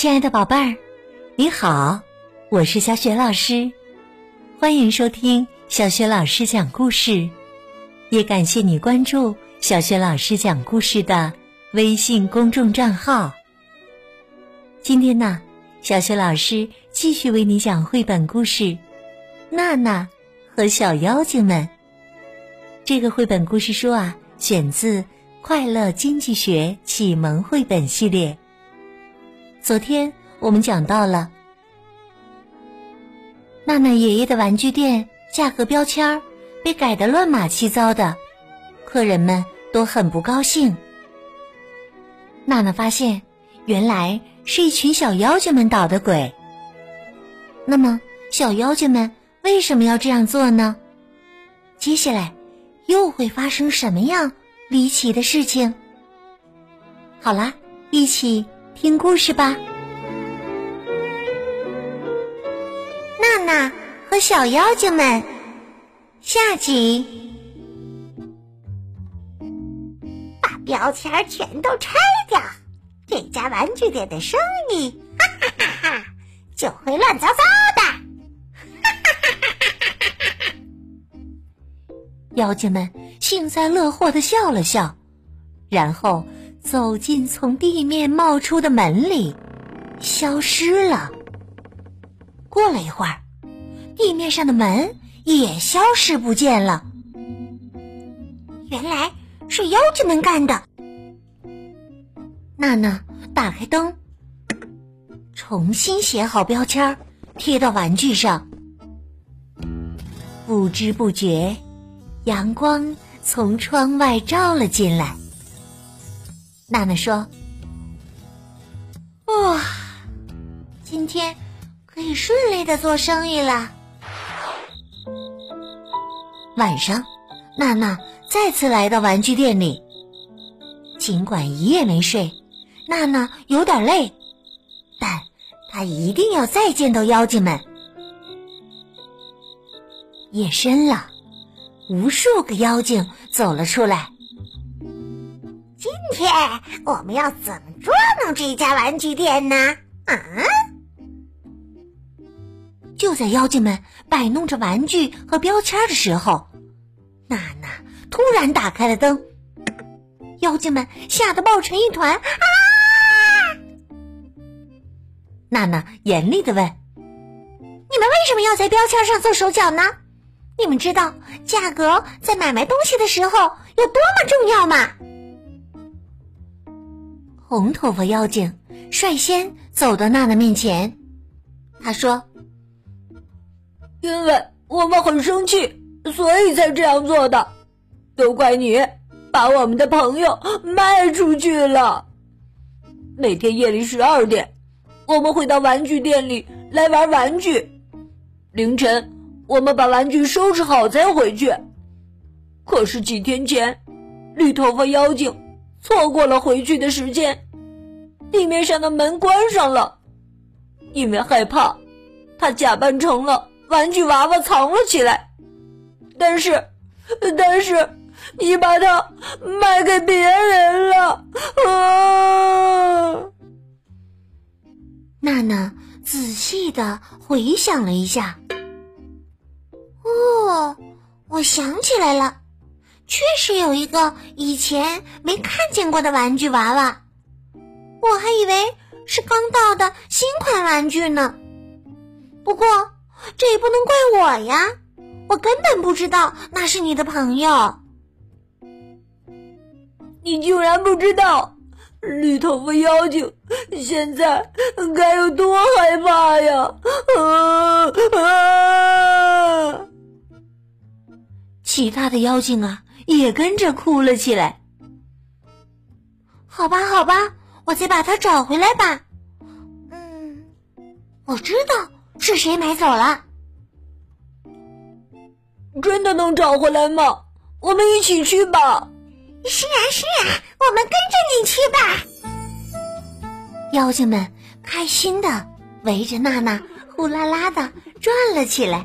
亲爱的宝贝儿，你好，我是小雪老师，欢迎收听小雪老师讲故事，也感谢你关注小雪老师讲故事的微信公众账号。今天呢，小雪老师继续为你讲绘本故事《娜娜和小妖精们》。这个绘本故事书啊，选自《快乐经济学启蒙绘本系列》。昨天我们讲到了，娜娜爷爷的玩具店价格标签儿被改得乱码七糟的，客人们都很不高兴。娜娜发现，原来是一群小妖精们捣的鬼。那么，小妖精们为什么要这样做呢？接下来又会发生什么样离奇的事情？好啦，一起。听故事吧，娜娜和小妖精们下集，把标签全都拆掉，这家玩具店的生意，哈哈哈哈，就会乱糟糟的。哈哈哈哈哈！妖精们幸灾乐祸的笑了笑，然后。走进从地面冒出的门里，消失了。过了一会儿，地面上的门也消失不见了。原来是妖精们干的。娜娜打开灯，重新写好标签，贴到玩具上。不知不觉，阳光从窗外照了进来。娜娜说：“哇，今天可以顺利的做生意了。”晚上，娜娜再次来到玩具店里。尽管一夜没睡，娜娜有点累，但她一定要再见到妖精们。夜深了，无数个妖精走了出来。今天我们要怎么捉弄这家玩具店呢？啊！就在妖精们摆弄着玩具和标签的时候，娜娜突然打开了灯，妖精们吓得抱成一团。啊！娜娜严厉的问：“你们为什么要在标签上做手脚呢？你们知道价格在买卖东西的时候有多么重要吗？”红头发妖精率先走到娜娜面前，他说：“因为我们很生气，所以才这样做的。都怪你把我们的朋友卖出去了。每天夜里十二点，我们会到玩具店里来玩玩具。凌晨，我们把玩具收拾好再回去。可是几天前，绿头发妖精。”错过了回去的时间，地面上的门关上了，因为害怕，他假扮成了玩具娃娃藏了起来。但是，但是你把它卖给别人了。啊！娜娜仔细的回想了一下，哦，我想起来了。确实有一个以前没看见过的玩具娃娃，我还以为是刚到的新款玩具呢。不过这也不能怪我呀，我根本不知道那是你的朋友。你竟然不知道，绿头发妖精现在该有多害怕呀！啊啊！其他的妖精啊！也跟着哭了起来。好吧，好吧，我再把它找回来吧。嗯，我知道是谁买走了。真的能找回来吗？我们一起去吧。是啊，是啊，我们跟着你去吧。妖精们开心的围着娜娜呼啦啦的转了起来。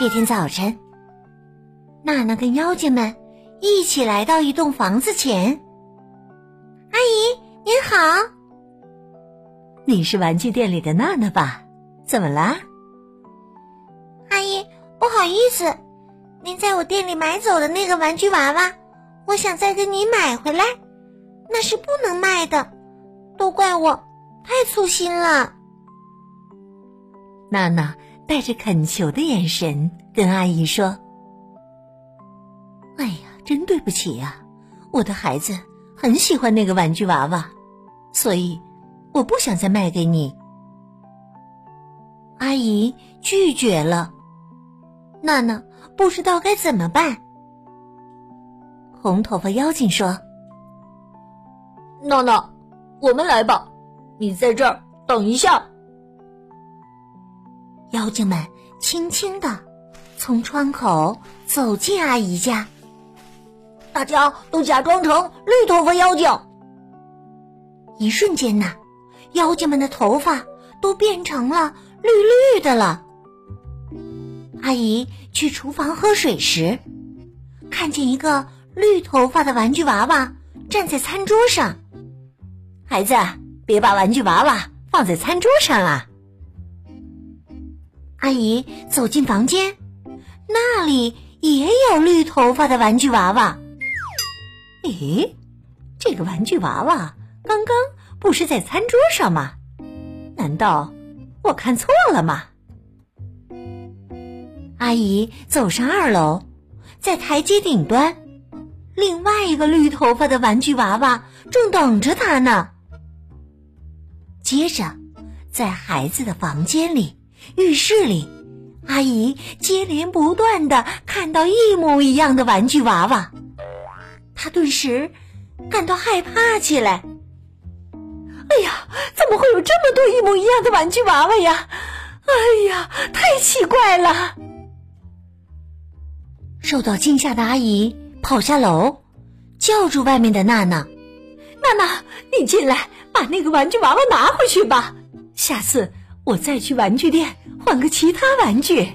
这天早晨，娜娜跟妖精们一起来到一栋房子前。阿姨您好，你是玩具店里的娜娜吧？怎么啦？阿姨，不好意思，您在我店里买走的那个玩具娃娃，我想再跟你买回来，那是不能卖的，都怪我太粗心了。娜娜带着恳求的眼神跟阿姨说：“哎呀，真对不起呀，我的孩子很喜欢那个玩具娃娃，所以我不想再卖给你。”阿姨拒绝了。娜娜不知道该怎么办。红头发妖精说：“娜娜，我们来吧，你在这儿等一下。”妖精们轻轻的从窗口走进阿姨家，大家都假装成绿头发妖精。一瞬间呐，妖精们的头发都变成了绿绿的了。阿姨去厨房喝水时，看见一个绿头发的玩具娃娃站在餐桌上。孩子，别把玩具娃娃放在餐桌上啊！阿姨走进房间，那里也有绿头发的玩具娃娃。咦，这个玩具娃娃刚刚不是在餐桌上吗？难道我看错了吗？阿姨走上二楼，在台阶顶端，另外一个绿头发的玩具娃娃正等着她呢。接着，在孩子的房间里。浴室里，阿姨接连不断的看到一模一样的玩具娃娃，她顿时感到害怕起来。哎呀，怎么会有这么多一模一样的玩具娃娃呀？哎呀，太奇怪了！受到惊吓的阿姨跑下楼，叫住外面的娜娜：“娜娜，你进来，把那个玩具娃娃拿回去吧。下次。”我再去玩具店换个其他玩具。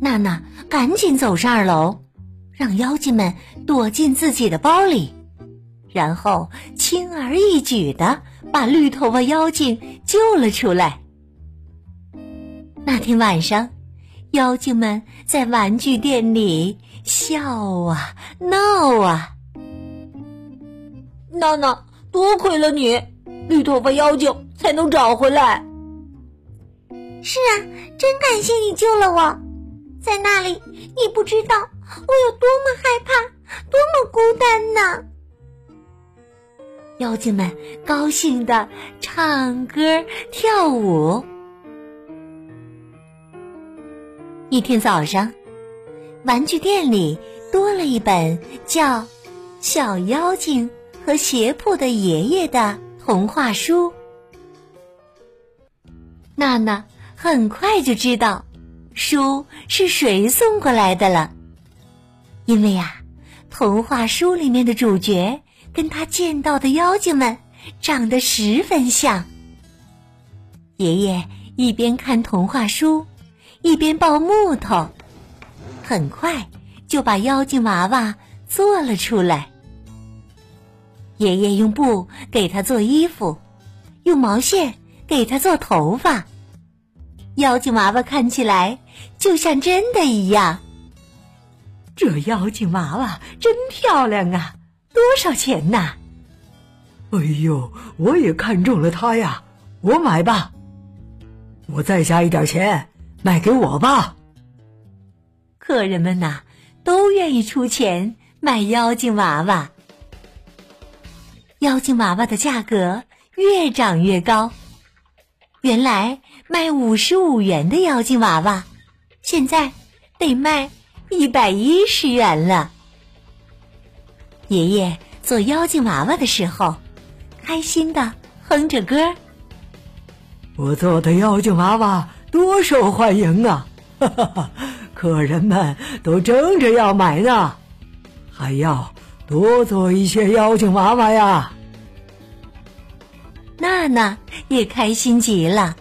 娜娜赶紧走上二楼，让妖精们躲进自己的包里，然后轻而易举的把绿头发妖精救了出来。那天晚上，妖精们在玩具店里笑啊闹啊。娜娜，多亏了你，绿头发妖精。才能找回来。是啊，真感谢你救了我。在那里，你不知道我有多么害怕，多么孤单呢。妖精们高兴的唱歌跳舞。一天早上，玩具店里多了一本叫《小妖精和鞋铺的爷爷》的童话书。娜娜很快就知道，书是谁送过来的了。因为呀，童话书里面的主角跟他见到的妖精们长得十分像。爷爷一边看童话书，一边抱木头，很快就把妖精娃娃做了出来。爷爷用布给他做衣服，用毛线。给他做头发，妖精娃娃看起来就像真的一样。这妖精娃娃真漂亮啊！多少钱呢？哎呦，我也看中了它呀！我买吧，我再加一点钱卖给我吧。客人们呐，都愿意出钱买妖精娃娃。妖精娃娃的价格越涨越高。原来卖五十五元的妖精娃娃，现在得卖一百一十元了。爷爷做妖精娃娃的时候，开心的哼着歌：“我做的妖精娃娃多受欢迎啊！哈哈哈，客人们都争着要买呢，还要多做一些妖精娃娃呀。”娜娜也开心极了。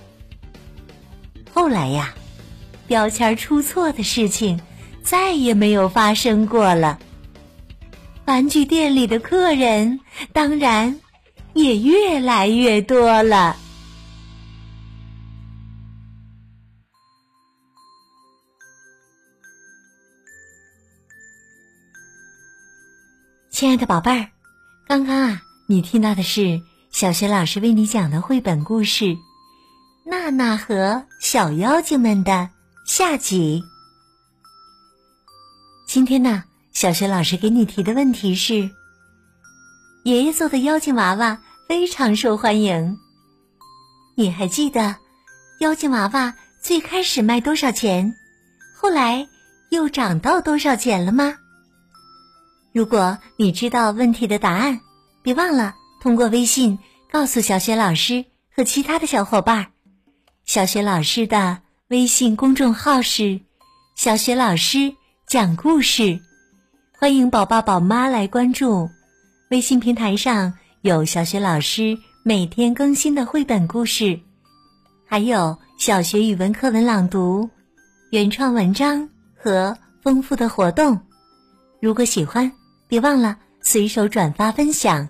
后来呀，标签出错的事情再也没有发生过了。玩具店里的客人当然也越来越多了。亲爱的宝贝儿，刚刚啊，你听到的是小学老师为你讲的绘本故事《娜娜和小妖精们》的下集。今天呢，小学老师给你提的问题是：爷爷做的妖精娃娃非常受欢迎，你还记得妖精娃娃最开始卖多少钱？后来又涨到多少钱了吗？如果你知道问题的答案，别忘了通过微信告诉小雪老师和其他的小伙伴。小雪老师的微信公众号是“小雪老师讲故事”，欢迎宝宝宝妈来关注。微信平台上有小雪老师每天更新的绘本故事，还有小学语文课文朗读、原创文章和丰富的活动。如果喜欢，别忘了随手转发分享，